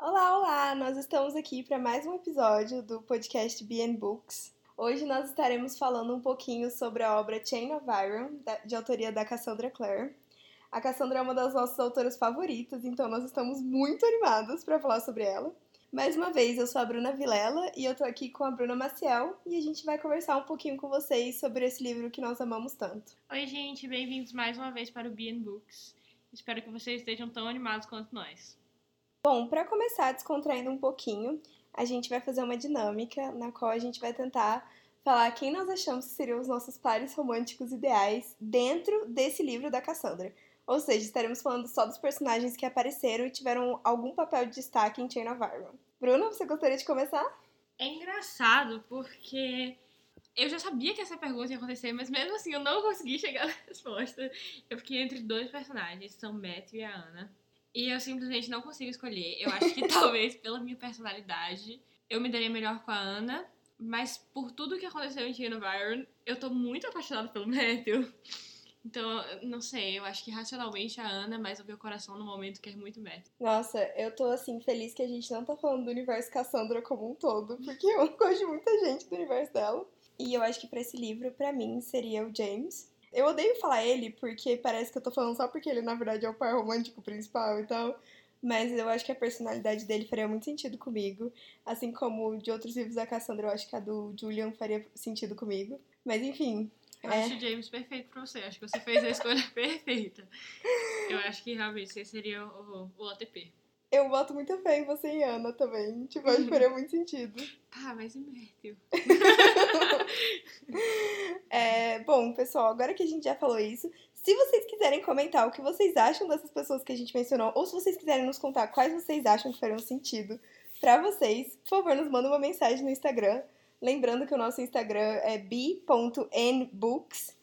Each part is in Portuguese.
Olá, olá! Nós estamos aqui para mais um episódio do podcast BN Books. Hoje nós estaremos falando um pouquinho sobre a obra Chain of Iron, de autoria da Cassandra Clare. A Cassandra é uma das nossas autoras favoritas, então nós estamos muito animados para falar sobre ela. Mais uma vez, eu sou a Bruna Vilela e eu tô aqui com a Bruna Maciel e a gente vai conversar um pouquinho com vocês sobre esse livro que nós amamos tanto. Oi, gente, bem-vindos mais uma vez para o BN Books. Espero que vocês estejam tão animados quanto nós. Bom, para começar descontraindo um pouquinho, a gente vai fazer uma dinâmica na qual a gente vai tentar falar quem nós achamos que seriam os nossos pares românticos ideais dentro desse livro da Cassandra. Ou seja, estaremos falando só dos personagens que apareceram e tiveram algum papel de destaque em Chain of Iron. Bruna, você gostaria de começar? É engraçado porque eu já sabia que essa pergunta ia acontecer, mas mesmo assim eu não consegui chegar na resposta. Eu fiquei entre dois personagens, são Matthew e a Ana. E eu simplesmente não consigo escolher. Eu acho que talvez pela minha personalidade eu me daria melhor com a Ana, mas por tudo que aconteceu em of Iron, eu tô muito apaixonada pelo Matthew. Então, não sei, eu acho que racionalmente a Ana, mas o meu coração no momento quer muito Matt. Nossa, eu tô assim, feliz que a gente não tá falando do universo Cassandra como um todo, porque eu gosto de muita gente do universo dela. E eu acho que para esse livro, para mim, seria o James. Eu odeio falar ele, porque parece que eu tô falando só porque ele, na verdade, é o par romântico principal e tal. Mas eu acho que a personalidade dele faria muito sentido comigo. Assim como de outros livros da Cassandra, eu acho que a do Julian faria sentido comigo. Mas enfim, eu é. acho o James perfeito pra você. Acho que você fez a escolha perfeita. Eu acho que realmente você seria o, o OTP. Eu boto muita fé em você e Ana também. Tipo, acho que faria muito sentido. Tá, mas e Matthew? é, bom, pessoal, agora que a gente já falou isso, se vocês quiserem comentar o que vocês acham dessas pessoas que a gente mencionou, ou se vocês quiserem nos contar quais vocês acham que fariam sentido pra vocês, por favor, nos mandem uma mensagem no Instagram Lembrando que o nosso Instagram é b.nbooks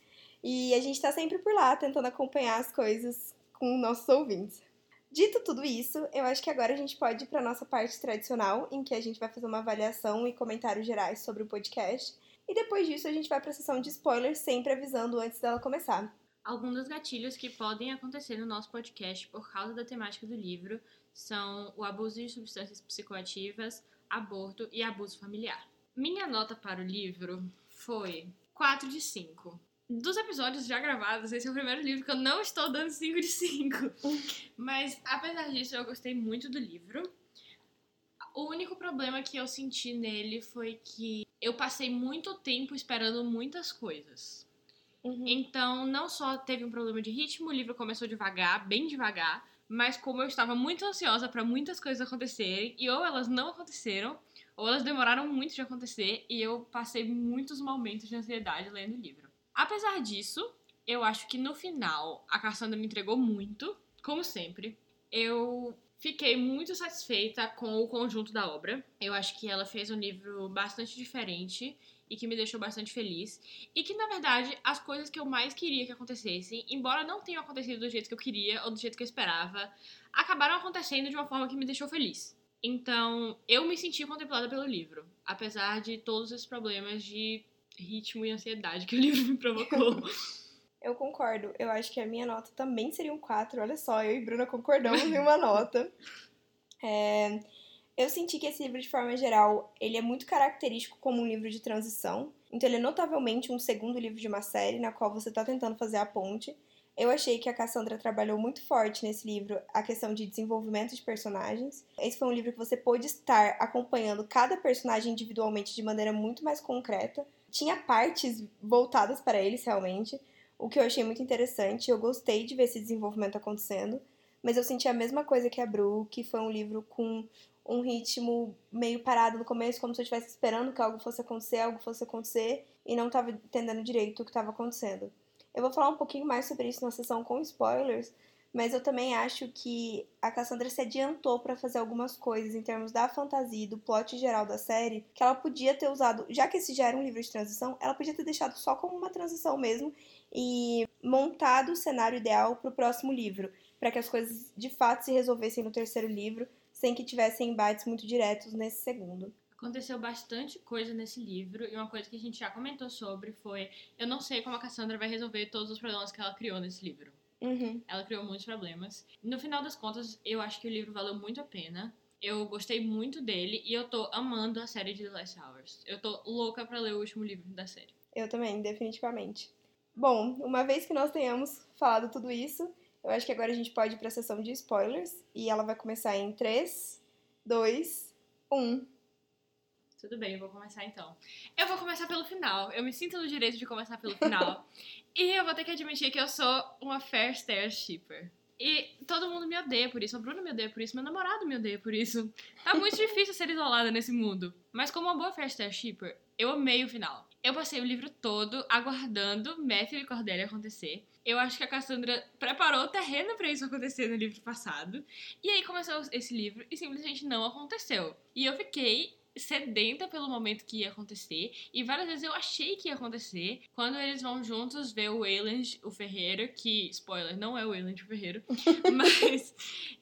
e a gente está sempre por lá tentando acompanhar as coisas com nossos ouvintes. Dito tudo isso, eu acho que agora a gente pode ir para nossa parte tradicional, em que a gente vai fazer uma avaliação e comentários gerais sobre o podcast. E depois disso a gente vai para a sessão de spoilers, sempre avisando antes dela começar. Alguns dos gatilhos que podem acontecer no nosso podcast por causa da temática do livro são o abuso de substâncias psicoativas, aborto e abuso familiar. Minha nota para o livro foi 4 de 5. Dos episódios já gravados, esse é o primeiro livro que eu não estou dando 5 de 5. Mas, apesar disso, eu gostei muito do livro. O único problema que eu senti nele foi que eu passei muito tempo esperando muitas coisas. Uhum. Então, não só teve um problema de ritmo, o livro começou devagar, bem devagar, mas como eu estava muito ansiosa para muitas coisas acontecerem, e ou elas não aconteceram, ou elas demoraram muito de acontecer e eu passei muitos momentos de ansiedade lendo o livro. Apesar disso, eu acho que no final a Cassandra me entregou muito, como sempre. Eu fiquei muito satisfeita com o conjunto da obra. Eu acho que ela fez um livro bastante diferente e que me deixou bastante feliz. E que, na verdade, as coisas que eu mais queria que acontecessem, embora não tenham acontecido do jeito que eu queria ou do jeito que eu esperava, acabaram acontecendo de uma forma que me deixou feliz. Então, eu me senti contemplada pelo livro, apesar de todos esses problemas de ritmo e ansiedade que o livro me provocou. Eu concordo. Eu acho que a minha nota também seria um 4. Olha só, eu e Bruna concordamos em uma nota. É... Eu senti que esse livro, de forma geral, ele é muito característico como um livro de transição. Então, ele é notavelmente um segundo livro de uma série na qual você está tentando fazer a ponte. Eu achei que a Cassandra trabalhou muito forte nesse livro a questão de desenvolvimento de personagens. Esse foi um livro que você pôde estar acompanhando cada personagem individualmente de maneira muito mais concreta. Tinha partes voltadas para eles realmente, o que eu achei muito interessante. Eu gostei de ver esse desenvolvimento acontecendo, mas eu senti a mesma coisa que a Bru, que foi um livro com um ritmo meio parado no começo, como se eu estivesse esperando que algo fosse acontecer, algo fosse acontecer, e não estava entendendo direito o que estava acontecendo. Eu vou falar um pouquinho mais sobre isso na sessão com spoilers, mas eu também acho que a Cassandra se adiantou para fazer algumas coisas em termos da fantasia e do plot geral da série, que ela podia ter usado, já que esse já era um livro de transição, ela podia ter deixado só como uma transição mesmo e montado o cenário ideal para o próximo livro, para que as coisas de fato se resolvessem no terceiro livro, sem que tivessem embates muito diretos nesse segundo. Aconteceu bastante coisa nesse livro e uma coisa que a gente já comentou sobre foi: eu não sei como a Cassandra vai resolver todos os problemas que ela criou nesse livro. Uhum. Ela criou muitos problemas. No final das contas, eu acho que o livro valeu muito a pena. Eu gostei muito dele e eu tô amando a série de The Last Hours. Eu tô louca pra ler o último livro da série. Eu também, definitivamente. Bom, uma vez que nós tenhamos falado tudo isso, eu acho que agora a gente pode ir pra sessão de spoilers. E ela vai começar em 3, 2, 1. Tudo bem, eu vou começar então. Eu vou começar pelo final. Eu me sinto no direito de começar pelo final. e eu vou ter que admitir que eu sou uma fair stare shipper. E todo mundo me odeia por isso. A Bruna me odeia por isso. Meu namorado me odeia por isso. Tá muito difícil ser isolada nesse mundo. Mas como uma boa fair stare shipper, eu amei o final. Eu passei o livro todo aguardando Matthew e Cordelia acontecer. Eu acho que a Cassandra preparou o terreno para isso acontecer no livro passado. E aí começou esse livro e simplesmente não aconteceu. E eu fiquei sedenta pelo momento que ia acontecer. E várias vezes eu achei que ia acontecer. Quando eles vão juntos ver o Wayland, o ferreiro, que, spoiler, não é o Wayland o ferreiro. mas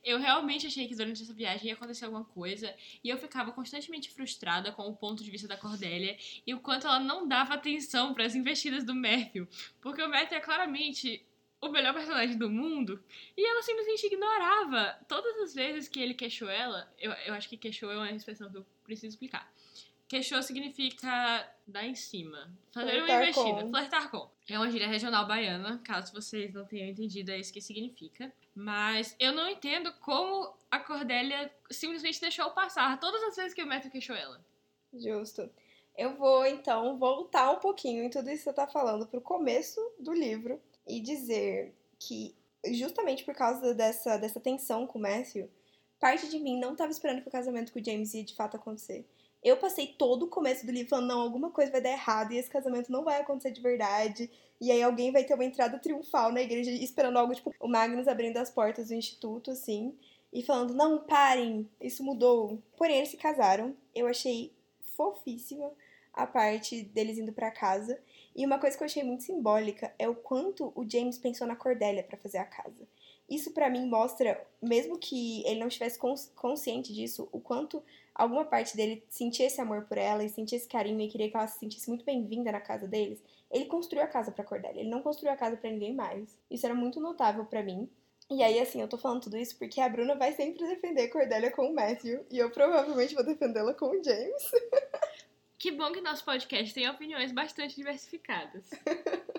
eu realmente achei que durante essa viagem ia acontecer alguma coisa. E eu ficava constantemente frustrada com o ponto de vista da Cordélia e o quanto ela não dava atenção para as investidas do Matthew. Porque o Matthew é claramente o melhor personagem do mundo e ela simplesmente ignorava. Todas as vezes que ele queixou ela, eu, eu acho que queixou é uma expressão que eu preciso explicar. Queixou significa dar em cima, fazer Flertar uma investida, com. flertar com. É uma gíria regional baiana, caso vocês não tenham entendido, é isso que significa. Mas eu não entendo como a Cordélia simplesmente deixou passar todas as vezes que o Matthew queixou ela. Justo. Eu vou, então, voltar um pouquinho em tudo isso que você tá falando pro começo do livro e dizer que, justamente por causa dessa, dessa tensão com o Matthew, parte de mim não tava esperando que o casamento com o James ia de fato acontecer. Eu passei todo o começo do livro falando, não, alguma coisa vai dar errado e esse casamento não vai acontecer de verdade. E aí alguém vai ter uma entrada triunfal na igreja esperando algo, tipo, o Magnus abrindo as portas do instituto, assim, e falando, não, parem, isso mudou. Porém, eles se casaram. Eu achei fofíssima a parte deles indo pra casa. E uma coisa que eu achei muito simbólica é o quanto o James pensou na Cordélia pra fazer a casa. Isso pra mim mostra, mesmo que ele não estivesse cons- consciente disso, o quanto alguma parte dele sentia esse amor por ela e sentia esse carinho e queria que ela se sentisse muito bem-vinda na casa deles. Ele construiu a casa pra Cordélia, ele não construiu a casa pra ninguém mais. Isso era muito notável pra mim. E aí, assim, eu tô falando tudo isso porque a Bruna vai sempre defender Cordélia com o Matthew e eu provavelmente vou defendê-la com o James. Que bom que nosso podcast tem opiniões bastante diversificadas.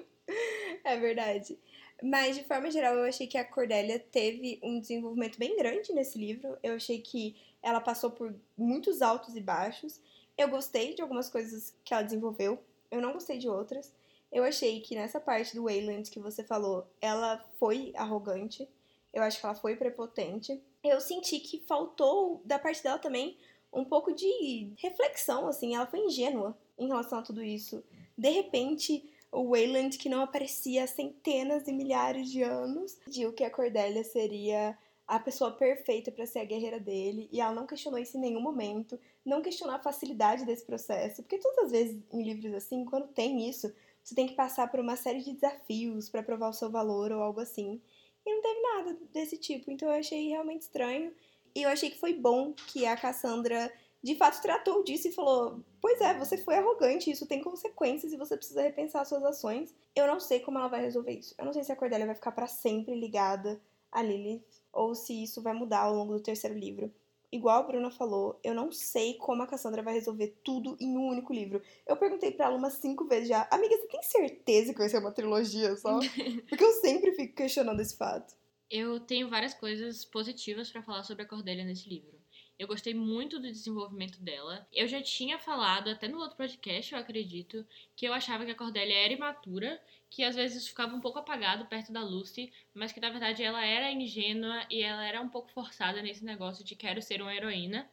É verdade. Mas, de forma geral, eu achei que a Cordélia teve um desenvolvimento bem grande nesse livro. Eu achei que ela passou por muitos altos e baixos. Eu gostei de algumas coisas que ela desenvolveu, eu não gostei de outras. Eu achei que nessa parte do Wayland que você falou, ela foi arrogante. Eu acho que ela foi prepotente. Eu senti que faltou da parte dela também um pouco de reflexão, assim. Ela foi ingênua em relação a tudo isso. De repente, o Wayland, que não aparecia há centenas e milhares de anos, pediu que a Cordélia seria a pessoa perfeita para ser a guerreira dele, e ela não questionou isso em nenhum momento, não questionou a facilidade desse processo, porque todas as vezes em livros assim, quando tem isso, você tem que passar por uma série de desafios para provar o seu valor ou algo assim. E não teve nada desse tipo, então eu achei realmente estranho. E eu achei que foi bom que a Cassandra de fato tratou disso e falou: Pois é, você foi arrogante, isso tem consequências e você precisa repensar suas ações. Eu não sei como ela vai resolver isso. Eu não sei se a Cordélia vai ficar para sempre ligada a Lilith ou se isso vai mudar ao longo do terceiro livro. Igual a Bruna falou, eu não sei como a Cassandra vai resolver tudo em um único livro. Eu perguntei pra ela umas cinco vezes já, amiga, você tem certeza que vai ser uma trilogia só? Porque eu sempre fico questionando esse fato. Eu tenho várias coisas positivas pra falar sobre a Cordélia nesse livro. Eu gostei muito do desenvolvimento dela. Eu já tinha falado, até no outro podcast, eu acredito, que eu achava que a Cordélia era imatura, que às vezes ficava um pouco apagado perto da Lucy, mas que na verdade ela era ingênua e ela era um pouco forçada nesse negócio de quero ser uma heroína.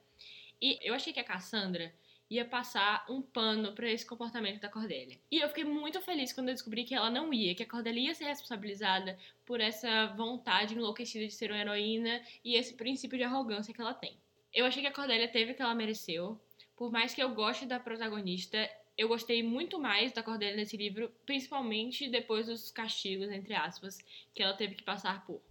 E eu achei que a Cassandra ia passar um pano pra esse comportamento da Cordélia. E eu fiquei muito feliz quando eu descobri que ela não ia, que a Cordélia ia ser responsabilizada por essa vontade enlouquecida de ser uma heroína e esse princípio de arrogância que ela tem. Eu achei que a Cordélia teve o que ela mereceu. Por mais que eu goste da protagonista, eu gostei muito mais da Cordélia nesse livro, principalmente depois dos castigos, entre aspas, que ela teve que passar por.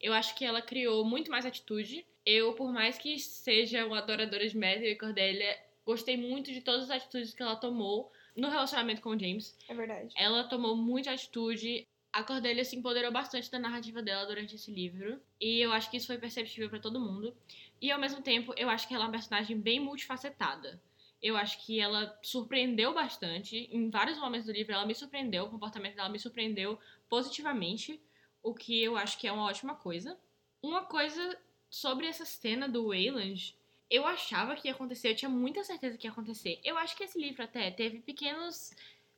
Eu acho que ela criou muito mais atitude. Eu, por mais que seja uma adoradora de Matthew e Cordélia, gostei muito de todas as atitudes que ela tomou no relacionamento com o James. É verdade. Ela tomou muita atitude. A Cordélia se empoderou bastante da narrativa dela durante esse livro. E eu acho que isso foi perceptível para todo mundo. E ao mesmo tempo, eu acho que ela é uma personagem bem multifacetada. Eu acho que ela surpreendeu bastante. Em vários momentos do livro, ela me surpreendeu. O comportamento dela me surpreendeu positivamente. O que eu acho que é uma ótima coisa. Uma coisa sobre essa cena do Wayland, eu achava que ia acontecer, eu tinha muita certeza que ia acontecer. Eu acho que esse livro até teve pequenos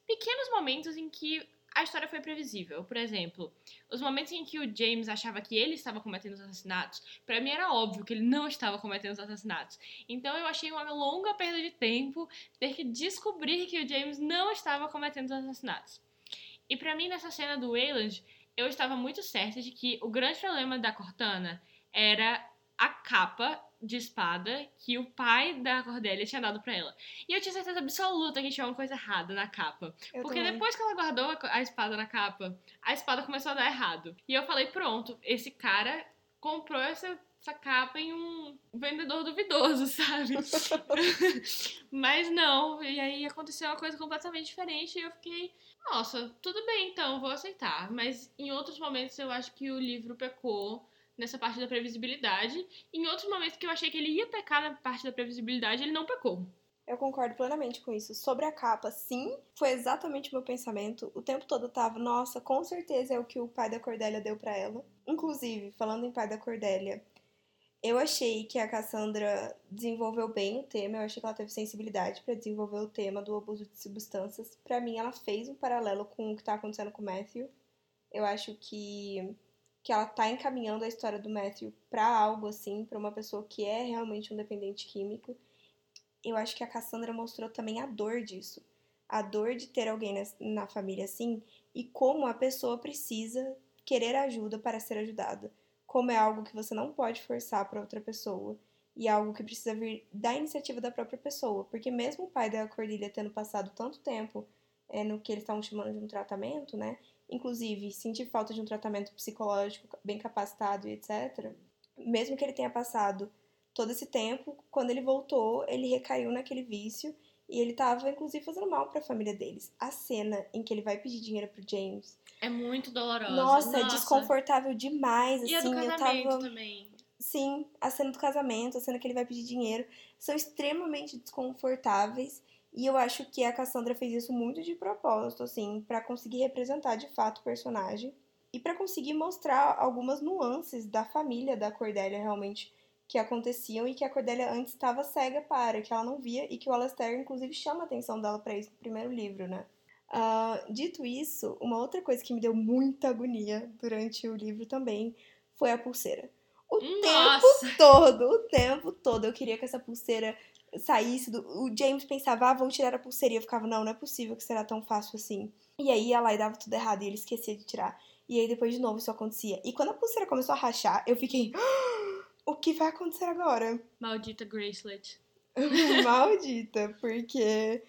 pequenos momentos em que a história foi previsível. Por exemplo, os momentos em que o James achava que ele estava cometendo os assassinatos, para mim era óbvio que ele não estava cometendo os assassinatos. Então eu achei uma longa perda de tempo ter que descobrir que o James não estava cometendo os assassinatos. E para mim nessa cena do Wayland, eu estava muito certa de que o grande problema da Cortana era a capa de espada que o pai da Cordélia tinha dado para ela. E eu tinha certeza absoluta que tinha uma coisa errada na capa. Eu porque também. depois que ela guardou a a espada na capa, a espada começou a dar errado. E eu falei, pronto, esse cara comprou essa, essa capa em um vendedor duvidoso, sabe? Mas não, e aí aconteceu uma coisa completamente diferente e eu fiquei, nossa, tudo bem então, vou aceitar. Mas em outros momentos eu acho que o livro pecou nessa parte da previsibilidade. Em outros momentos que eu achei que ele ia pecar na parte da previsibilidade, ele não pecou. Eu concordo plenamente com isso. Sobre a capa, sim, foi exatamente o meu pensamento. O tempo todo eu tava, nossa, com certeza é o que o pai da Cordélia deu pra ela. Inclusive, falando em pai da Cordélia, eu achei que a Cassandra desenvolveu bem o tema, eu achei que ela teve sensibilidade pra desenvolver o tema do abuso de substâncias. Pra mim, ela fez um paralelo com o que tá acontecendo com o Matthew. Eu acho que que ela tá encaminhando a história do Matthew pra algo assim, pra uma pessoa que é realmente um dependente químico eu acho que a Cassandra mostrou também a dor disso. A dor de ter alguém na, na família assim e como a pessoa precisa querer ajuda para ser ajudada. Como é algo que você não pode forçar para outra pessoa e é algo que precisa vir da iniciativa da própria pessoa. Porque mesmo o pai da Cordilha tendo passado tanto tempo é, no que eles estavam chamando de um tratamento, né? Inclusive, sentir falta de um tratamento psicológico bem capacitado e etc. Mesmo que ele tenha passado todo esse tempo, quando ele voltou, ele recaiu naquele vício e ele tava, inclusive, fazendo mal para a família deles. A cena em que ele vai pedir dinheiro pro James. É muito dolorosa. Nossa, é desconfortável demais, assim. E a do eu casamento tava. também. Sim, a cena do casamento, a cena que ele vai pedir dinheiro, são extremamente desconfortáveis. E eu acho que a Cassandra fez isso muito de propósito, assim, para conseguir representar de fato o personagem e para conseguir mostrar algumas nuances da família da Cordélia realmente que aconteciam e que a Cordélia antes estava cega para, que ela não via e que o Alastair, inclusive, chama a atenção dela para isso no primeiro livro, né? Ah, dito isso, uma outra coisa que me deu muita agonia durante o livro também foi a pulseira. O Nossa! tempo todo, o tempo todo eu queria que essa pulseira saísse do... O James pensava, ah, vou tirar a pulseira. E eu ficava, não, não é possível que será tão fácil assim. E aí ia lá e dava tudo errado e ele esquecia de tirar. E aí depois de novo isso acontecia. E quando a pulseira começou a rachar, eu fiquei, "Ah, o que vai acontecer agora? Maldita Gracelet. Maldita, porque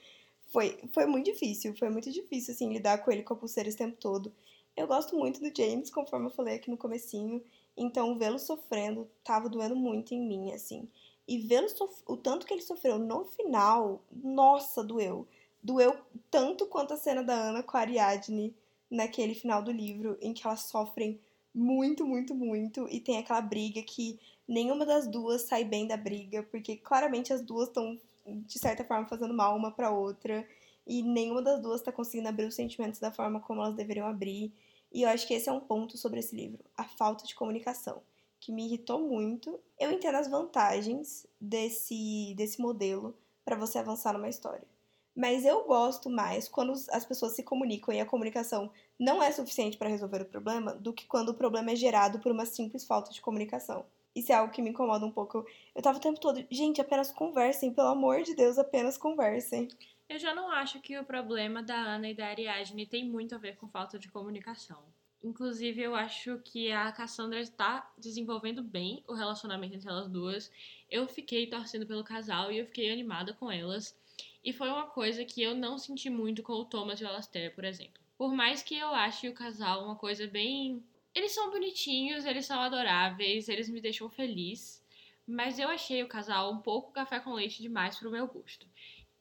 foi, foi muito difícil, foi muito difícil, assim, lidar com ele com a pulseira esse tempo todo. Eu gosto muito do James, conforme eu falei aqui no comecinho, então vê-lo sofrendo tava doendo muito em mim, assim. E vê-lo o tanto que ele sofreu no final, nossa, doeu. Doeu tanto quanto a cena da Ana com a Ariadne naquele final do livro, em que elas sofrem muito, muito, muito, e tem aquela briga que nenhuma das duas sai bem da briga, porque claramente as duas estão, de certa forma, fazendo mal uma pra outra, e nenhuma das duas tá conseguindo abrir os sentimentos da forma como elas deveriam abrir. E eu acho que esse é um ponto sobre esse livro, a falta de comunicação, que me irritou muito. Eu entendo as vantagens desse, desse modelo para você avançar numa história. Mas eu gosto mais quando as pessoas se comunicam e a comunicação não é suficiente para resolver o problema do que quando o problema é gerado por uma simples falta de comunicação. Isso é algo que me incomoda um pouco. Eu tava o tempo todo, gente, apenas conversem, pelo amor de Deus, apenas conversem. Eu já não acho que o problema da Ana e da Ariadne tem muito a ver com falta de comunicação. Inclusive, eu acho que a Cassandra está desenvolvendo bem o relacionamento entre elas duas. Eu fiquei torcendo pelo casal e eu fiquei animada com elas. E foi uma coisa que eu não senti muito com o Thomas e o Alastair, por exemplo. Por mais que eu ache o casal uma coisa bem. Eles são bonitinhos, eles são adoráveis, eles me deixam feliz. Mas eu achei o casal um pouco café com leite demais pro meu gosto.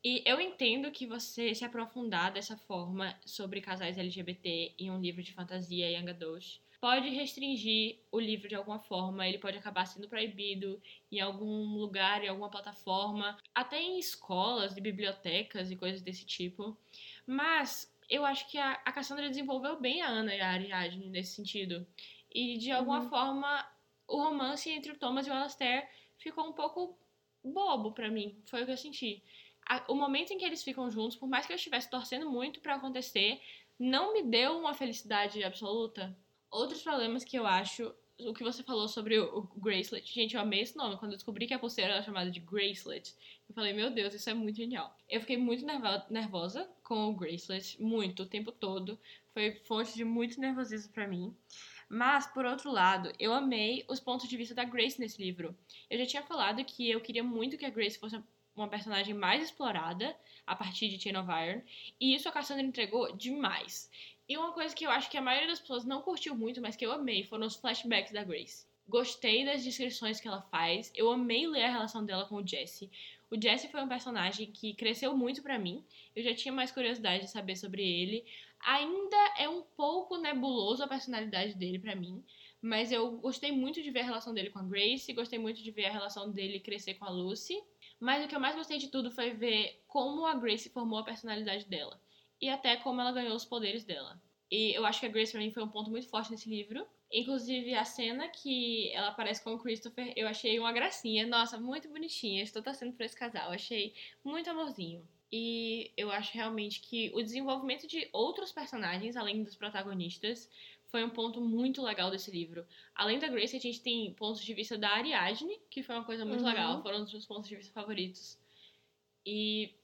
E eu entendo que você se aprofundar dessa forma sobre casais LGBT em um livro de fantasia young adult pode restringir o livro de alguma forma, ele pode acabar sendo proibido em algum lugar, em alguma plataforma, até em escolas e bibliotecas e coisas desse tipo. Mas eu acho que a, a Cassandra desenvolveu bem a Ana e a Ariadne nesse sentido. E de alguma uhum. forma o romance entre o Thomas e o Alastair ficou um pouco bobo para mim. Foi o que eu senti. O momento em que eles ficam juntos, por mais que eu estivesse torcendo muito para acontecer, não me deu uma felicidade absoluta. Outros problemas que eu acho, o que você falou sobre o, o Gracelet. Gente, eu amei esse nome. Quando eu descobri que a pulseira era chamada de Gracelet, eu falei, meu Deus, isso é muito genial. Eu fiquei muito nervosa com o Gracelet, muito, o tempo todo. Foi fonte de muito nervosismo para mim. Mas, por outro lado, eu amei os pontos de vista da Grace nesse livro. Eu já tinha falado que eu queria muito que a Grace fosse uma personagem mais explorada a partir de Chain of Iron, e isso a Cassandra entregou demais. E uma coisa que eu acho que a maioria das pessoas não curtiu muito, mas que eu amei, foram os flashbacks da Grace. Gostei das descrições que ela faz, eu amei ler a relação dela com o Jesse. O Jesse foi um personagem que cresceu muito para mim, eu já tinha mais curiosidade de saber sobre ele. Ainda é um pouco nebuloso a personalidade dele para mim, mas eu gostei muito de ver a relação dele com a Grace, gostei muito de ver a relação dele crescer com a Lucy. Mas o que eu mais gostei de tudo foi ver como a Grace formou a personalidade dela e até como ela ganhou os poderes dela. E eu acho que a Grace pra mim foi um ponto muito forte nesse livro. Inclusive a cena que ela aparece com o Christopher, eu achei uma gracinha. Nossa, muito bonitinha. Estou torcendo por esse casal. Achei muito amorzinho. E eu acho realmente que o desenvolvimento de outros personagens, além dos protagonistas, foi um ponto muito legal desse livro. Além da Grace, a gente tem pontos de vista da Ariadne, que foi uma coisa muito uhum. legal, foram um dos meus pontos de vista favoritos. E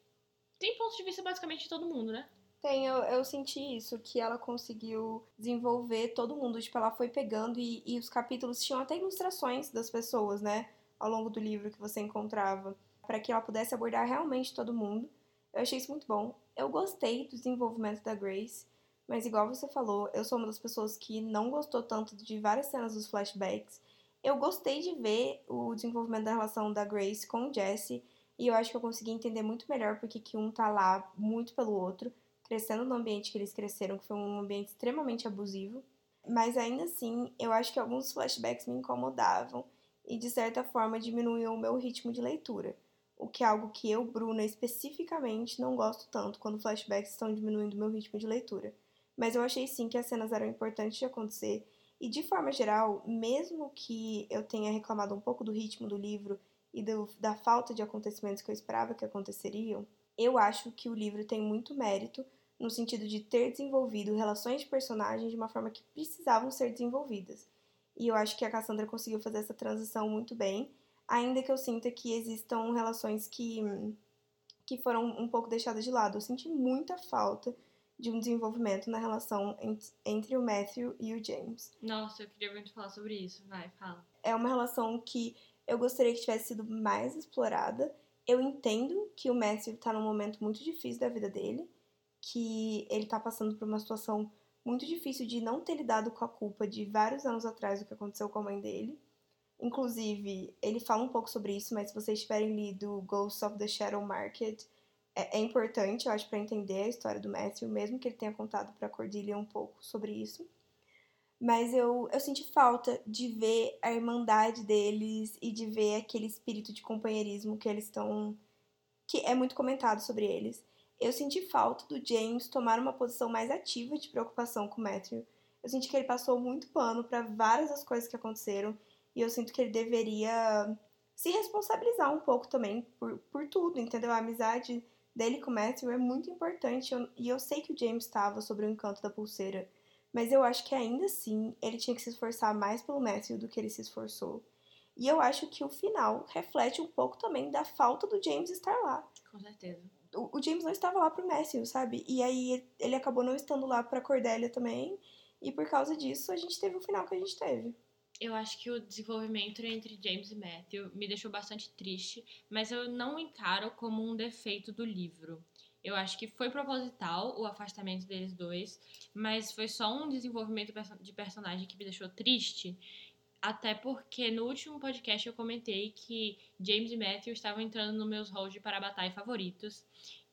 tem pontos de vista basicamente de todo mundo, né? Tem, eu, eu senti isso, que ela conseguiu desenvolver todo mundo. Tipo, ela foi pegando e, e os capítulos tinham até ilustrações das pessoas, né? Ao longo do livro que você encontrava, para que ela pudesse abordar realmente todo mundo. Eu achei isso muito bom. Eu gostei do desenvolvimento da Grace, mas igual você falou, eu sou uma das pessoas que não gostou tanto de várias cenas dos flashbacks. Eu gostei de ver o desenvolvimento da relação da Grace com o Jesse, e eu acho que eu consegui entender muito melhor porque que um tá lá muito pelo outro, crescendo no ambiente que eles cresceram, que foi um ambiente extremamente abusivo. Mas ainda assim, eu acho que alguns flashbacks me incomodavam e de certa forma diminuíam o meu ritmo de leitura o que é algo que eu, Bruna, especificamente não gosto tanto quando flashbacks estão diminuindo meu ritmo de leitura. Mas eu achei sim que as cenas eram importantes de acontecer, e de forma geral, mesmo que eu tenha reclamado um pouco do ritmo do livro e do, da falta de acontecimentos que eu esperava que aconteceriam, eu acho que o livro tem muito mérito no sentido de ter desenvolvido relações de personagens de uma forma que precisavam ser desenvolvidas. E eu acho que a Cassandra conseguiu fazer essa transição muito bem ainda que eu sinta que existam relações que, que foram um pouco deixadas de lado. Eu senti muita falta de um desenvolvimento na relação entre o Matthew e o James. Nossa, eu queria muito falar sobre isso. Vai, fala. É uma relação que eu gostaria que tivesse sido mais explorada. Eu entendo que o Matthew tá num momento muito difícil da vida dele, que ele tá passando por uma situação muito difícil de não ter lidado com a culpa de vários anos atrás do que aconteceu com a mãe dele. Inclusive, ele fala um pouco sobre isso, mas se vocês tiverem lido Ghosts of the Shadow Market, é, é importante, eu acho, para entender a história do Matthew, mesmo que ele tenha contado para Cordelia um pouco sobre isso. Mas eu, eu senti falta de ver a irmandade deles e de ver aquele espírito de companheirismo que eles estão. que é muito comentado sobre eles. Eu senti falta do James tomar uma posição mais ativa de preocupação com o Matthew. Eu senti que ele passou muito pano para várias das coisas que aconteceram e eu sinto que ele deveria se responsabilizar um pouco também por, por tudo, entendeu? A amizade dele com o Matthew é muito importante. Eu, e eu sei que o James estava sobre o encanto da pulseira. Mas eu acho que ainda assim ele tinha que se esforçar mais pelo Matthew do que ele se esforçou. E eu acho que o final reflete um pouco também da falta do James estar lá. Com certeza. O, o James não estava lá pro Matthew, sabe? E aí ele acabou não estando lá pra Cordélia também. E por causa disso a gente teve o final que a gente teve eu acho que o desenvolvimento entre James e Matthew me deixou bastante triste, mas eu não encaro como um defeito do livro. Eu acho que foi proposital o afastamento deles dois, mas foi só um desenvolvimento de personagem que me deixou triste. Até porque no último podcast eu comentei que James e Matthew estavam entrando nos meus halls de Parabatai favoritos.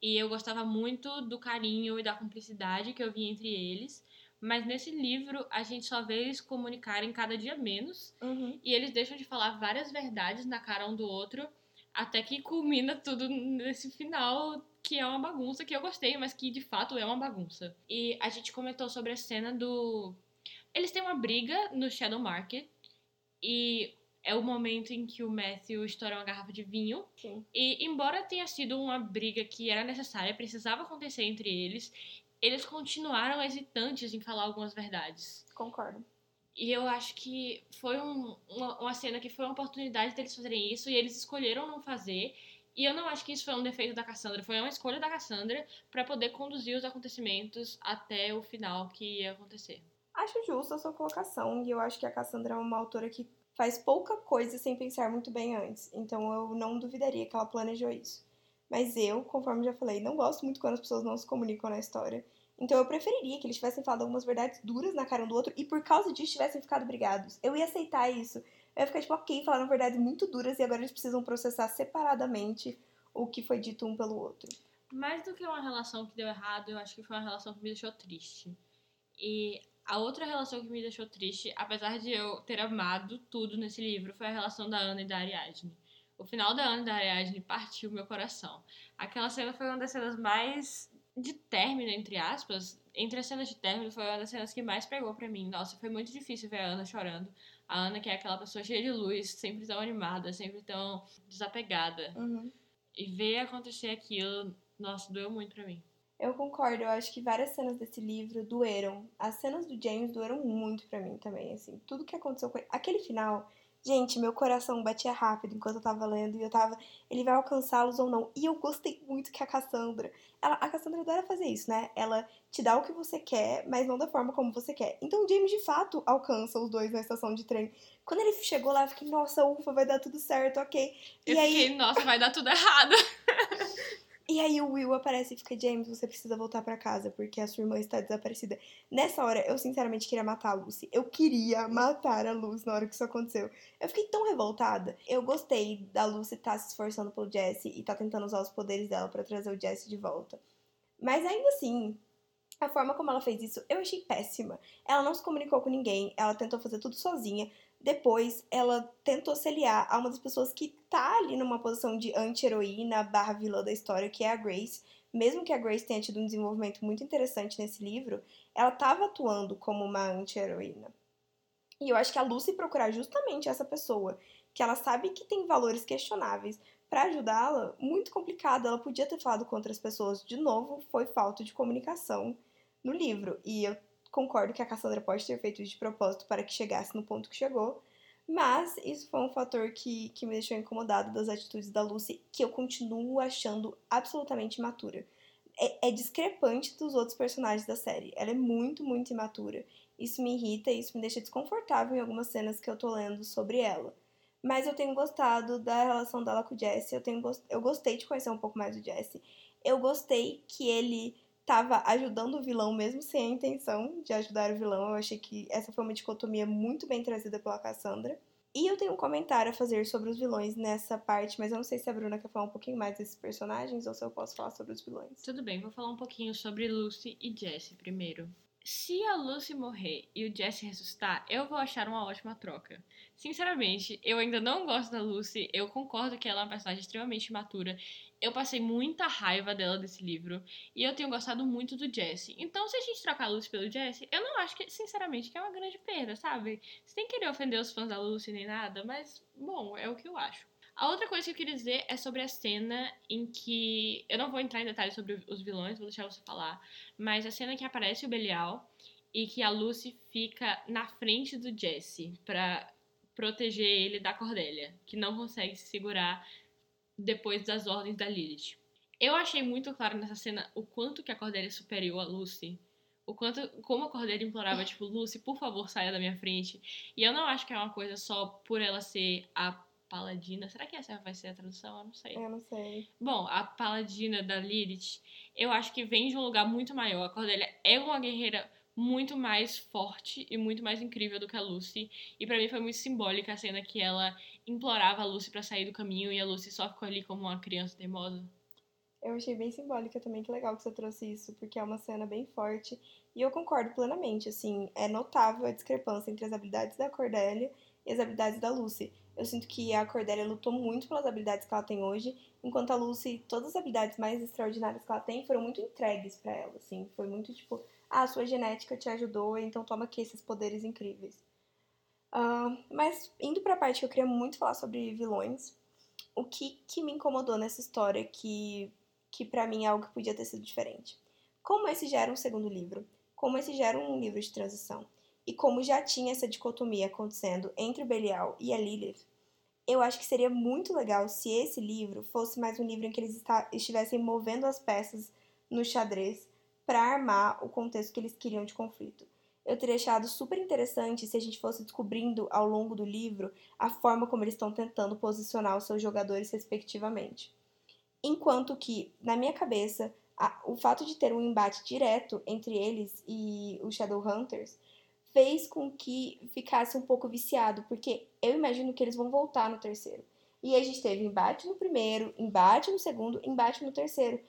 E eu gostava muito do carinho e da cumplicidade que eu vi entre eles. Mas nesse livro, a gente só vê eles comunicarem cada dia menos. Uhum. E eles deixam de falar várias verdades na cara um do outro. Até que culmina tudo nesse final, que é uma bagunça, que eu gostei, mas que de fato é uma bagunça. E a gente comentou sobre a cena do. Eles têm uma briga no Shadow Market. E é o momento em que o Matthew estoura uma garrafa de vinho. Sim. E embora tenha sido uma briga que era necessária, precisava acontecer entre eles, eles continuaram hesitantes em falar algumas verdades. Concordo. E eu acho que foi um- uma, uma cena que foi uma oportunidade deles fazerem isso e eles escolheram não fazer. E eu não acho que isso foi um defeito da Cassandra, foi uma escolha da Cassandra pra poder conduzir os acontecimentos até o final que ia acontecer. Acho justa a sua colocação, e eu acho que a Cassandra é uma autora que faz pouca coisa sem pensar muito bem antes. Então eu não duvidaria que ela planejou isso. Mas eu, conforme já falei, não gosto muito quando as pessoas não se comunicam na história. Então eu preferiria que eles tivessem falado algumas verdades duras na cara um do outro e por causa disso tivessem ficado brigados. Eu ia aceitar isso. Eu ia ficar tipo, ok, falaram verdades muito duras e agora eles precisam processar separadamente o que foi dito um pelo outro. Mais do que uma relação que deu errado, eu acho que foi uma relação que me deixou triste. E a outra relação que me deixou triste, apesar de eu ter amado tudo nesse livro, foi a relação da Ana e da Ariadne. O final da Ana e da Ariadne partiu meu coração. Aquela cena foi uma das cenas mais de término, entre aspas. Entre as cenas de término, foi uma das cenas que mais pegou pra mim. Nossa, foi muito difícil ver a Ana chorando. A Ana, que é aquela pessoa cheia de luz, sempre tão animada, sempre tão desapegada. Uhum. E ver acontecer aquilo, nossa, doeu muito pra mim. Eu concordo, eu acho que várias cenas desse livro doeram. As cenas do James doeram muito pra mim também, assim. Tudo que aconteceu com ele. Aquele final, gente, meu coração batia rápido enquanto eu tava lendo e eu tava. Ele vai alcançá-los ou não. E eu gostei muito que a Cassandra. Ela, a Cassandra adora fazer isso, né? Ela te dá o que você quer, mas não da forma como você quer. Então o James de fato alcança os dois na estação de trem. Quando ele chegou lá, eu fiquei, nossa, ufa, vai dar tudo certo, ok. Eu e aí. fiquei, nossa, vai dar tudo errado. E aí o Will aparece e fica, James, você precisa voltar pra casa, porque a sua irmã está desaparecida. Nessa hora, eu sinceramente queria matar a Lucy. Eu queria matar a Lucy na hora que isso aconteceu. Eu fiquei tão revoltada. Eu gostei da Lucy estar se esforçando pelo Jesse e tá tentando usar os poderes dela pra trazer o Jesse de volta. Mas ainda assim, a forma como ela fez isso, eu achei péssima. Ela não se comunicou com ninguém, ela tentou fazer tudo sozinha. Depois, ela tentou se aliar a uma das pessoas que tá ali numa posição de anti-heroína barra vilã da história, que é a Grace. Mesmo que a Grace tenha tido um desenvolvimento muito interessante nesse livro, ela tava atuando como uma anti-heroína. E eu acho que a Lucy procurar justamente essa pessoa, que ela sabe que tem valores questionáveis, para ajudá-la, muito complicado. Ela podia ter falado com outras pessoas. De novo, foi falta de comunicação no livro. E eu concordo que a Cassandra pode ter feito isso de propósito para que chegasse no ponto que chegou. Mas isso foi um fator que, que me deixou incomodado das atitudes da Lucy, que eu continuo achando absolutamente imatura. É, é discrepante dos outros personagens da série. Ela é muito, muito imatura. Isso me irrita e isso me deixa desconfortável em algumas cenas que eu tô lendo sobre ela. Mas eu tenho gostado da relação dela com o Jesse. Eu, tenho eu gostei de conhecer um pouco mais do Jesse. Eu gostei que ele tava ajudando o vilão mesmo sem a intenção de ajudar o vilão. Eu achei que essa foi uma dicotomia muito bem trazida pela Cassandra. E eu tenho um comentário a fazer sobre os vilões nessa parte, mas eu não sei se a Bruna quer falar um pouquinho mais desses personagens ou se eu posso falar sobre os vilões. Tudo bem, vou falar um pouquinho sobre Lucy e Jesse primeiro. Se a Lucy morrer e o Jesse ressuscitar, eu vou achar uma ótima troca. Sinceramente, eu ainda não gosto da Lucy, eu concordo que ela é uma personagem extremamente imatura. Eu passei muita raiva dela desse livro e eu tenho gostado muito do Jesse. Então, se a gente trocar a Lucy pelo Jesse, eu não acho que, sinceramente, que é uma grande perda, sabe? Sem querer ofender os fãs da Lucy nem nada, mas, bom, é o que eu acho. A outra coisa que eu queria dizer é sobre a cena em que. Eu não vou entrar em detalhes sobre os vilões, vou deixar você falar. Mas a cena que aparece o Belial e que a Lucy fica na frente do Jesse pra proteger ele da Cordélia, que não consegue se segurar depois das ordens da Lilith. Eu achei muito claro nessa cena o quanto que a Cordélia é superior a Lucy. O quanto, como a Cordélia implorava, tipo, Lucy, por favor, saia da minha frente. E eu não acho que é uma coisa só por ela ser a paladina. Será que essa vai ser a tradução? Eu não sei. Eu não sei. Bom, a paladina da Lilith, eu acho que vem de um lugar muito maior. A Cordélia é uma guerreira muito mais forte e muito mais incrível do que a Lucy. E pra mim foi muito simbólica a cena que ela implorava a Lucy pra sair do caminho e a Lucy só ficou ali como uma criança teimosa. Eu achei bem simbólica também, que legal que você trouxe isso, porque é uma cena bem forte. E eu concordo plenamente, assim, é notável a discrepância entre as habilidades da Cordélia e as habilidades da Lucy. Eu sinto que a Cordélia lutou muito pelas habilidades que ela tem hoje, enquanto a Lucy, todas as habilidades mais extraordinárias que ela tem foram muito entregues para ela, assim. Foi muito tipo, ah, sua genética te ajudou, então toma aqui esses poderes incríveis. Uh, mas indo pra parte que eu queria muito falar sobre vilões, o que, que me incomodou nessa história que que para mim é algo que podia ter sido diferente. Como esse já era um segundo livro, como esse já era um livro de transição, e como já tinha essa dicotomia acontecendo entre o Belial e a Lilith, eu acho que seria muito legal se esse livro fosse mais um livro em que eles estivessem movendo as peças no xadrez para armar o contexto que eles queriam de conflito. Eu teria achado super interessante se a gente fosse descobrindo ao longo do livro a forma como eles estão tentando posicionar os seus jogadores respectivamente. Enquanto que, na minha cabeça, a, o fato de ter um embate direto entre eles e os Shadowhunters fez com que ficasse um pouco viciado, porque eu imagino que eles vão voltar no terceiro. E a gente teve embate no primeiro, embate no segundo, embate no terceiro.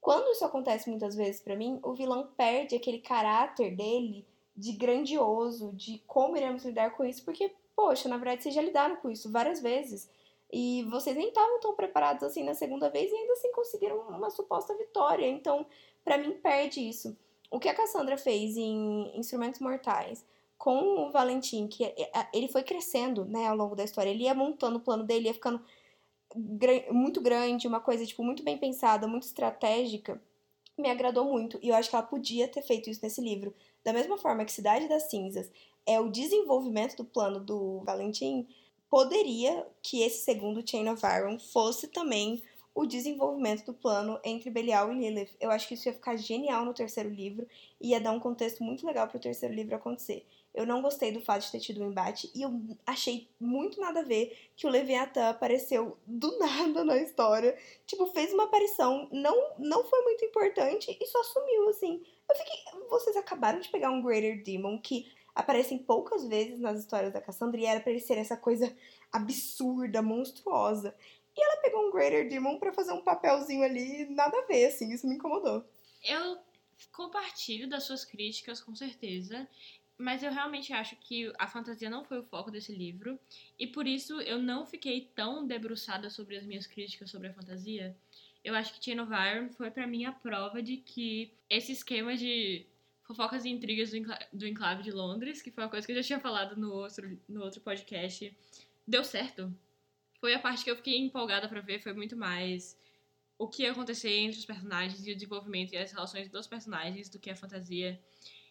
Quando isso acontece muitas vezes para mim, o vilão perde aquele caráter dele de grandioso, de como iremos lidar com isso, porque, poxa, na verdade vocês já lidaram com isso várias vezes. E vocês nem estavam tão preparados assim na segunda vez e ainda assim conseguiram uma suposta vitória. Então, para mim, perde isso. O que a Cassandra fez em Instrumentos Mortais com o Valentim, que é, é, ele foi crescendo, né, ao longo da história. Ele ia montando o plano dele, ia ficando muito grande, uma coisa, tipo, muito bem pensada, muito estratégica. Me agradou muito. E eu acho que ela podia ter feito isso nesse livro. Da mesma forma que Cidade das Cinzas é o desenvolvimento do plano do Valentim, poderia que esse segundo Chain of Iron fosse também o desenvolvimento do plano entre Belial e Lilith. Eu acho que isso ia ficar genial no terceiro livro e ia dar um contexto muito legal para o terceiro livro acontecer. Eu não gostei do fato de ter tido um embate e eu achei muito nada a ver que o Leviathan apareceu do nada na história. Tipo, fez uma aparição, não, não foi muito importante e só sumiu, assim. Eu fiquei. Vocês acabaram de pegar um Greater Demon que aparecem poucas vezes nas histórias da Cassandra e era pra ele ser essa coisa absurda, monstruosa. E ela pegou um Greater Demon para fazer um papelzinho ali, nada a ver, assim, isso me incomodou. Eu compartilho das suas críticas, com certeza, mas eu realmente acho que a fantasia não foi o foco desse livro, e por isso eu não fiquei tão debruçada sobre as minhas críticas sobre a fantasia. Eu acho que Chain of Iron foi para mim a prova de que esse esquema de Fofocas e Intrigas do Enclave de Londres, que foi uma coisa que eu já tinha falado no outro, no outro podcast, deu certo. Foi a parte que eu fiquei empolgada para ver, foi muito mais o que ia acontecer entre os personagens e o desenvolvimento e as relações dos personagens do que a fantasia.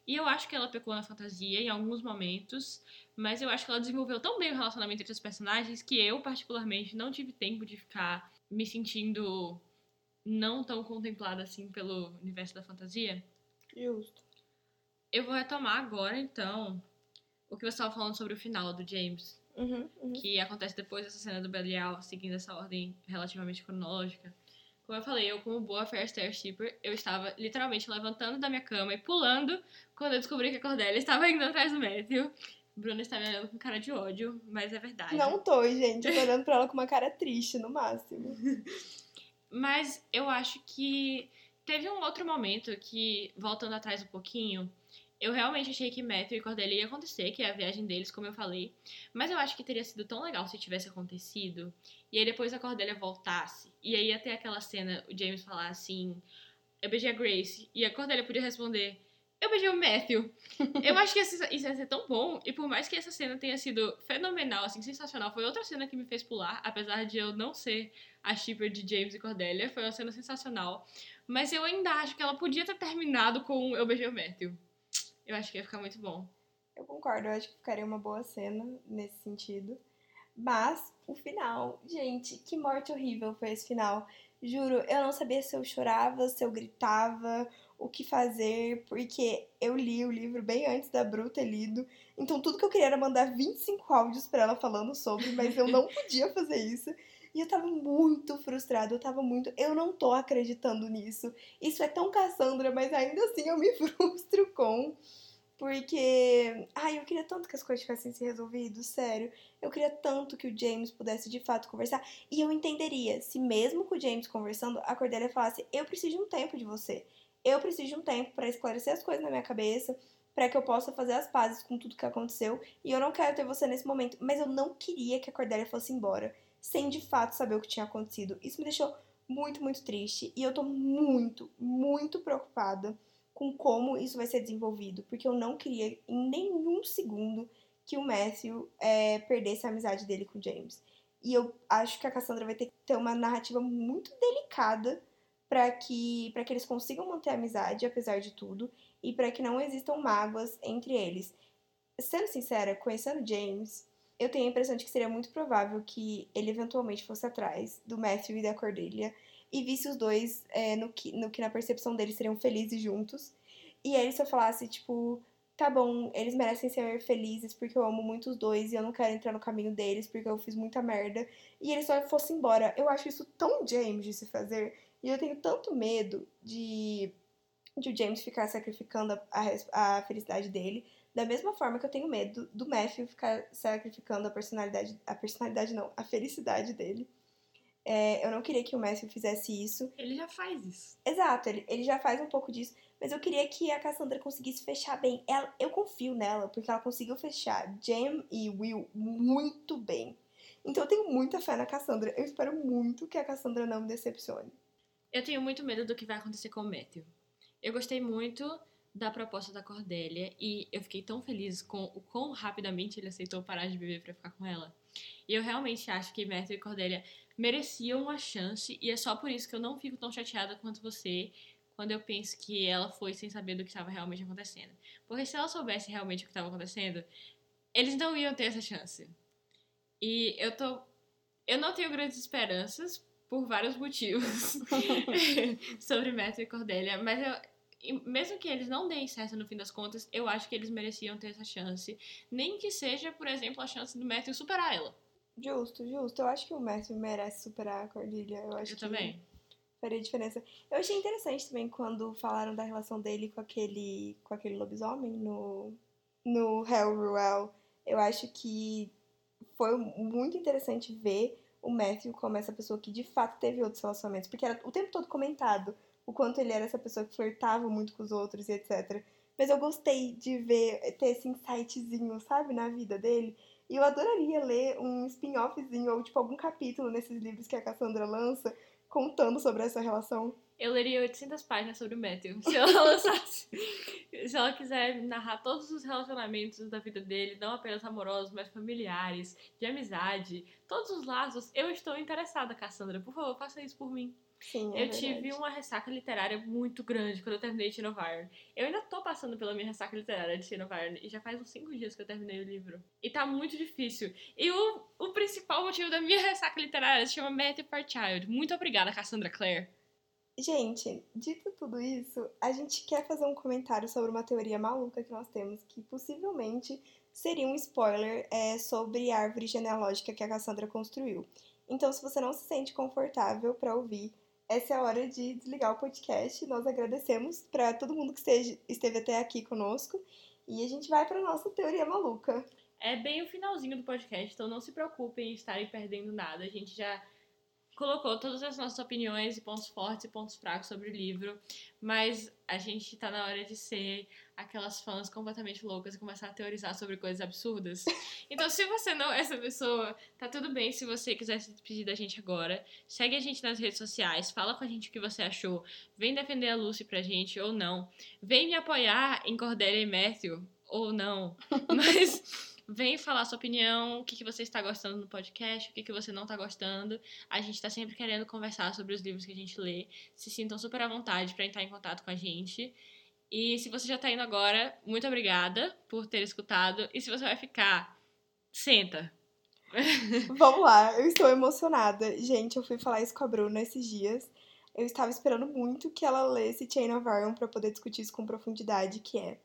E eu acho que ela pecou na fantasia em alguns momentos, mas eu acho que ela desenvolveu tão bem o relacionamento entre os personagens que eu, particularmente, não tive tempo de ficar me sentindo não tão contemplada assim pelo universo da fantasia. Justo. Eu vou retomar agora, então, o que você estava falando sobre o final do James. Uhum, uhum. Que acontece depois dessa cena do Belial, seguindo essa ordem relativamente cronológica. Como eu falei, eu, como boa Fair Starshipper, eu estava literalmente levantando da minha cama e pulando quando eu descobri que a Cordélia estava indo atrás do Matthew. Bruna está me olhando com cara de ódio, mas é verdade. Não tô, gente. Eu tô olhando pra ela com uma cara triste, no máximo. mas eu acho que teve um outro momento que, voltando atrás um pouquinho, eu realmente achei que Matthew e Cordelia ia acontecer, que é a viagem deles, como eu falei. Mas eu acho que teria sido tão legal se tivesse acontecido. E aí depois a Cordelia voltasse. E aí ia ter aquela cena, o James falar assim: Eu beijei a Grace. E a Cordelia podia responder: Eu beijei o Matthew. eu acho que isso ia ser tão bom. E por mais que essa cena tenha sido fenomenal, assim, sensacional, foi outra cena que me fez pular. Apesar de eu não ser a shipper de James e Cordelia. Foi uma cena sensacional. Mas eu ainda acho que ela podia ter terminado com Eu beijei o Matthew. Eu acho que ia ficar muito bom. Eu concordo, eu acho que ficaria uma boa cena nesse sentido. Mas o final, gente, que morte horrível foi esse final. Juro, eu não sabia se eu chorava, se eu gritava, o que fazer, porque eu li o livro bem antes da Bru ter lido. Então tudo que eu queria era mandar 25 áudios para ela falando sobre, mas eu não podia fazer isso. E eu tava muito frustrada, eu tava muito. Eu não tô acreditando nisso. Isso é tão Cassandra, mas ainda assim eu me frustro com. Porque, ai, eu queria tanto que as coisas tivessem se resolvido, sério. Eu queria tanto que o James pudesse de fato conversar. E eu entenderia se, mesmo com o James conversando, a Cordelia falasse: Eu preciso de um tempo de você. Eu preciso de um tempo para esclarecer as coisas na minha cabeça, para que eu possa fazer as pazes com tudo que aconteceu. E eu não quero ter você nesse momento. Mas eu não queria que a Cordelia fosse embora, sem de fato saber o que tinha acontecido. Isso me deixou muito, muito triste. E eu tô muito, muito preocupada com como isso vai ser desenvolvido, porque eu não queria em nenhum segundo que o Matthew é, perdesse a amizade dele com o James. E eu acho que a Cassandra vai ter que ter uma narrativa muito delicada para que, pra que eles consigam manter a amizade, apesar de tudo, e para que não existam mágoas entre eles. Sendo sincera, conhecendo James, eu tenho a impressão de que seria muito provável que ele eventualmente fosse atrás do Matthew e da Cordelia e visse os dois é, no, que, no que na percepção deles seriam felizes juntos. E aí ele só falasse, tipo, tá bom, eles merecem ser felizes porque eu amo muito os dois e eu não quero entrar no caminho deles porque eu fiz muita merda. E ele só fosse embora. Eu acho isso tão James de se fazer. E eu tenho tanto medo de, de o James ficar sacrificando a, a felicidade dele. Da mesma forma que eu tenho medo do Matthew ficar sacrificando a personalidade. A personalidade não, a felicidade dele. É, eu não queria que o Matthew fizesse isso. Ele já faz isso. Exato, ele, ele já faz um pouco disso. Mas eu queria que a Cassandra conseguisse fechar bem. Ela, eu confio nela, porque ela conseguiu fechar Jam e Will muito bem. Então eu tenho muita fé na Cassandra. Eu espero muito que a Cassandra não me decepcione. Eu tenho muito medo do que vai acontecer com o Matthew. Eu gostei muito da proposta da Cordélia e eu fiquei tão feliz com o quão rapidamente ele aceitou parar de beber para ficar com ela. E eu realmente acho que Matthew e Cordélia mereciam uma chance e é só por isso que eu não fico tão chateada quanto você quando eu penso que ela foi sem saber do que estava realmente acontecendo. Porque se ela soubesse realmente o que estava acontecendo, eles não iam ter essa chance. E eu tô eu não tenho grandes esperanças por vários motivos sobre Matthew e Cordélia, mas eu, mesmo que eles não deem certo no fim das contas, eu acho que eles mereciam ter essa chance. Nem que seja, por exemplo, a chance do Matthew superar ela. Justo, justo. Eu acho que o Matthew merece superar a Cordelia. Eu acho eu que também. faria diferença. Eu achei interessante também quando falaram da relação dele com aquele, com aquele lobisomem no, no Hell Ruel. Eu acho que foi muito interessante ver o Matthew como essa pessoa que de fato teve outros relacionamentos. Porque era o tempo todo comentado o quanto ele era essa pessoa que flertava muito com os outros e etc. Mas eu gostei de ver, ter esse insightzinho, sabe, na vida dele. E eu adoraria ler um spin-offzinho ou, tipo, algum capítulo nesses livros que a Cassandra lança contando sobre essa relação. Eu leria 800 páginas sobre o Matthew. Se ela lançasse. se ela quiser narrar todos os relacionamentos da vida dele, não apenas amorosos, mas familiares, de amizade, todos os laços, eu estou interessada, Cassandra. Por favor, faça isso por mim. Sim, é eu tive uma ressaca literária muito grande quando eu terminei of Iron. Eu ainda tô passando pela minha ressaca literária de of Iron e já faz uns 5 dias que eu terminei o livro. E tá muito difícil. E o, o principal motivo da minha ressaca literária se chama Matthew Child. Muito obrigada, Cassandra Clare. Gente, dito tudo isso, a gente quer fazer um comentário sobre uma teoria maluca que nós temos, que possivelmente seria um spoiler é, sobre a árvore genealógica que a Cassandra construiu. Então, se você não se sente confortável para ouvir, essa é a hora de desligar o podcast. Nós agradecemos para todo mundo que esteja, esteve até aqui conosco. E a gente vai para nossa teoria maluca. É bem o finalzinho do podcast, então não se preocupem em estarem perdendo nada. A gente já colocou todas as nossas opiniões e pontos fortes e pontos fracos sobre o livro, mas a gente tá na hora de ser aquelas fãs completamente loucas e começar a teorizar sobre coisas absurdas. Então, se você não é essa pessoa, tá tudo bem se você quiser se despedir da gente agora. Segue a gente nas redes sociais, fala com a gente o que você achou, vem defender a Lucy pra gente ou não. Vem me apoiar em Cordelia e Matthew ou não. Mas Vem falar sua opinião, o que, que você está gostando no podcast, o que, que você não está gostando. A gente está sempre querendo conversar sobre os livros que a gente lê. Se sintam super à vontade para entrar em contato com a gente. E se você já está indo agora, muito obrigada por ter escutado. E se você vai ficar, senta. Vamos lá, eu estou emocionada. Gente, eu fui falar isso com a Bruna esses dias. Eu estava esperando muito que ela lesse Chain of Iron para poder discutir isso com profundidade, que é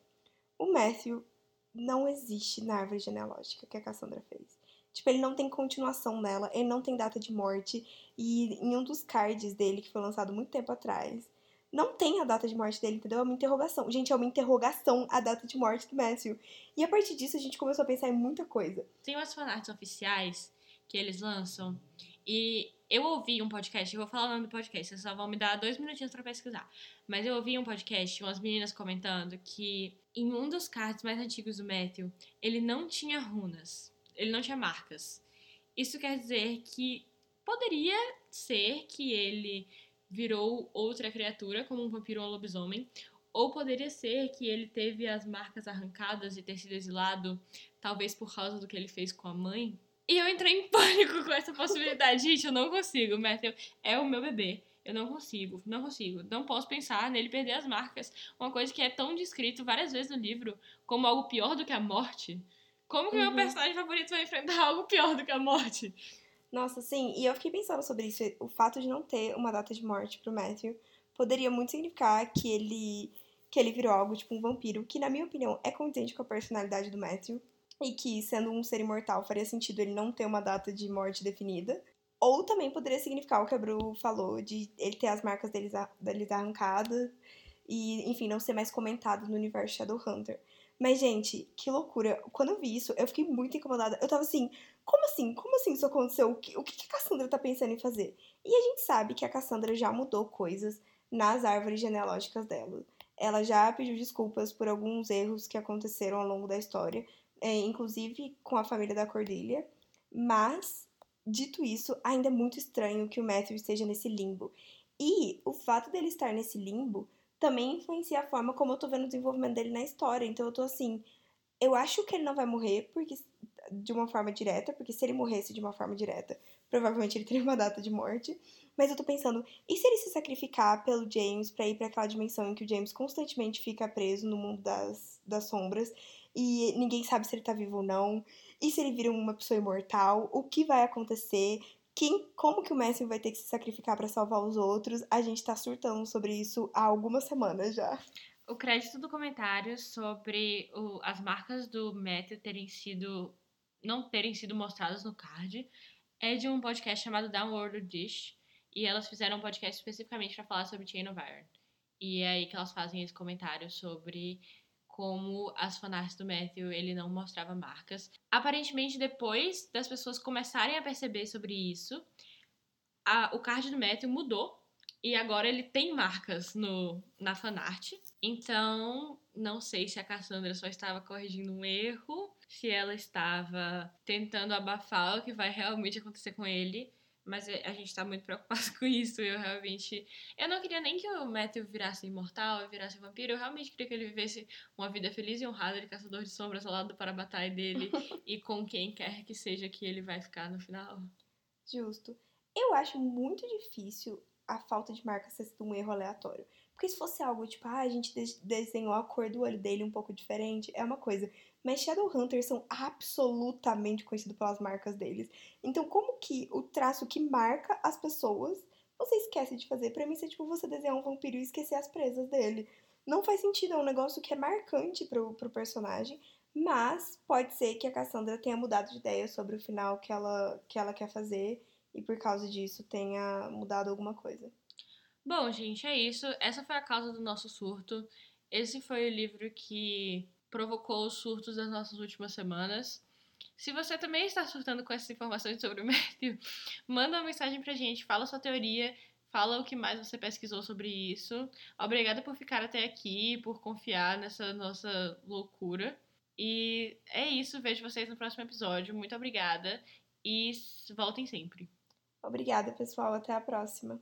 o Matthew não existe na árvore genealógica que a Cassandra fez. Tipo, ele não tem continuação nela, ele não tem data de morte. E em um dos cards dele, que foi lançado muito tempo atrás, não tem a data de morte dele, entendeu? É uma interrogação. Gente, é uma interrogação a data de morte do Matthew. E a partir disso a gente começou a pensar em muita coisa. Tem umas fanarts oficiais que eles lançam e eu ouvi um podcast, eu vou falar o nome do podcast, vocês só vão me dar dois minutinhos para pesquisar. Mas eu ouvi um podcast, umas meninas comentando que em um dos cards mais antigos do Matthew, ele não tinha runas, ele não tinha marcas. Isso quer dizer que poderia ser que ele virou outra criatura, como um vampiro ou um lobisomem, ou poderia ser que ele teve as marcas arrancadas e ter sido exilado, talvez por causa do que ele fez com a mãe. E eu entrei em pânico com essa possibilidade. Gente, eu não consigo. Matthew é o meu bebê. Eu não consigo, não consigo. Não posso pensar nele perder as marcas. Uma coisa que é tão descrito várias vezes no livro como algo pior do que a morte. Como que o uhum. meu personagem favorito vai enfrentar algo pior do que a morte? Nossa, sim. E eu fiquei pensando sobre isso. O fato de não ter uma data de morte pro Matthew poderia muito significar que ele que ele virou algo tipo um vampiro, que na minha opinião é condizente com a personalidade do Matthew e que sendo um ser imortal faria sentido ele não ter uma data de morte definida. Ou também poderia significar o que a Bru falou, de ele ter as marcas deles, deles arrancadas e, enfim, não ser mais comentado no universo Shadowhunter. Mas, gente, que loucura. Quando eu vi isso, eu fiquei muito incomodada. Eu tava assim, como assim? Como assim isso aconteceu? O que, o que a Cassandra tá pensando em fazer? E a gente sabe que a Cassandra já mudou coisas nas árvores genealógicas dela. Ela já pediu desculpas por alguns erros que aconteceram ao longo da história, é, inclusive com a família da Cordilha. Mas, dito isso, ainda é muito estranho que o Matthew esteja nesse limbo. E o fato dele estar nesse limbo também influencia a forma como eu tô vendo o desenvolvimento dele na história. Então eu tô assim, eu acho que ele não vai morrer porque de uma forma direta, porque se ele morresse de uma forma direta, provavelmente ele teria uma data de morte. Mas eu tô pensando, e se ele se sacrificar pelo James para ir para aquela dimensão em que o James constantemente fica preso no mundo das, das sombras e ninguém sabe se ele tá vivo ou não? E se ele vira uma pessoa imortal? O que vai acontecer? Quem, como que o Messi vai ter que se sacrificar para salvar os outros? A gente tá surtando sobre isso há algumas semanas já. O crédito do comentário sobre o, as marcas do Matthew terem sido não terem sido mostradas no card é de um podcast chamado Downward Dish e elas fizeram um podcast especificamente para falar sobre Chain of Iron. E é aí que elas fazem esse comentário sobre como as fanarts do Matthew ele não mostrava marcas. Aparentemente, depois das pessoas começarem a perceber sobre isso, a, o card do Matthew mudou e agora ele tem marcas no, na fanart. Então, não sei se a Cassandra só estava corrigindo um erro, se ela estava tentando abafar o que vai realmente acontecer com ele. Mas é, a gente tá muito preocupado com isso. Eu realmente. Eu não queria nem que o Matthew virasse imortal virasse vampiro. Eu realmente queria que ele vivesse uma vida feliz e honrada de caçador de sombras ao lado do Parabatai dele e com quem quer que seja que ele vai ficar no final. Justo. Eu acho muito difícil a falta de marca ser um erro aleatório. Porque se fosse algo tipo, ah, a gente desenhou a cor do olho dele um pouco diferente, é uma coisa. Mas Shadowhunters são absolutamente conhecidos pelas marcas deles. Então, como que o traço que marca as pessoas você esquece de fazer? Pra mim, é tipo você desenhar um vampiro e esquecer as presas dele. Não faz sentido, é um negócio que é marcante pro, pro personagem. Mas pode ser que a Cassandra tenha mudado de ideia sobre o final que ela, que ela quer fazer e por causa disso tenha mudado alguma coisa. Bom, gente, é isso. Essa foi a causa do nosso surto. Esse foi o livro que provocou os surtos das nossas últimas semanas. Se você também está surtando com essas informações sobre o Matthew, manda uma mensagem pra gente, fala sua teoria, fala o que mais você pesquisou sobre isso. Obrigada por ficar até aqui, por confiar nessa nossa loucura. E é isso, vejo vocês no próximo episódio. Muito obrigada e voltem sempre. Obrigada, pessoal. Até a próxima.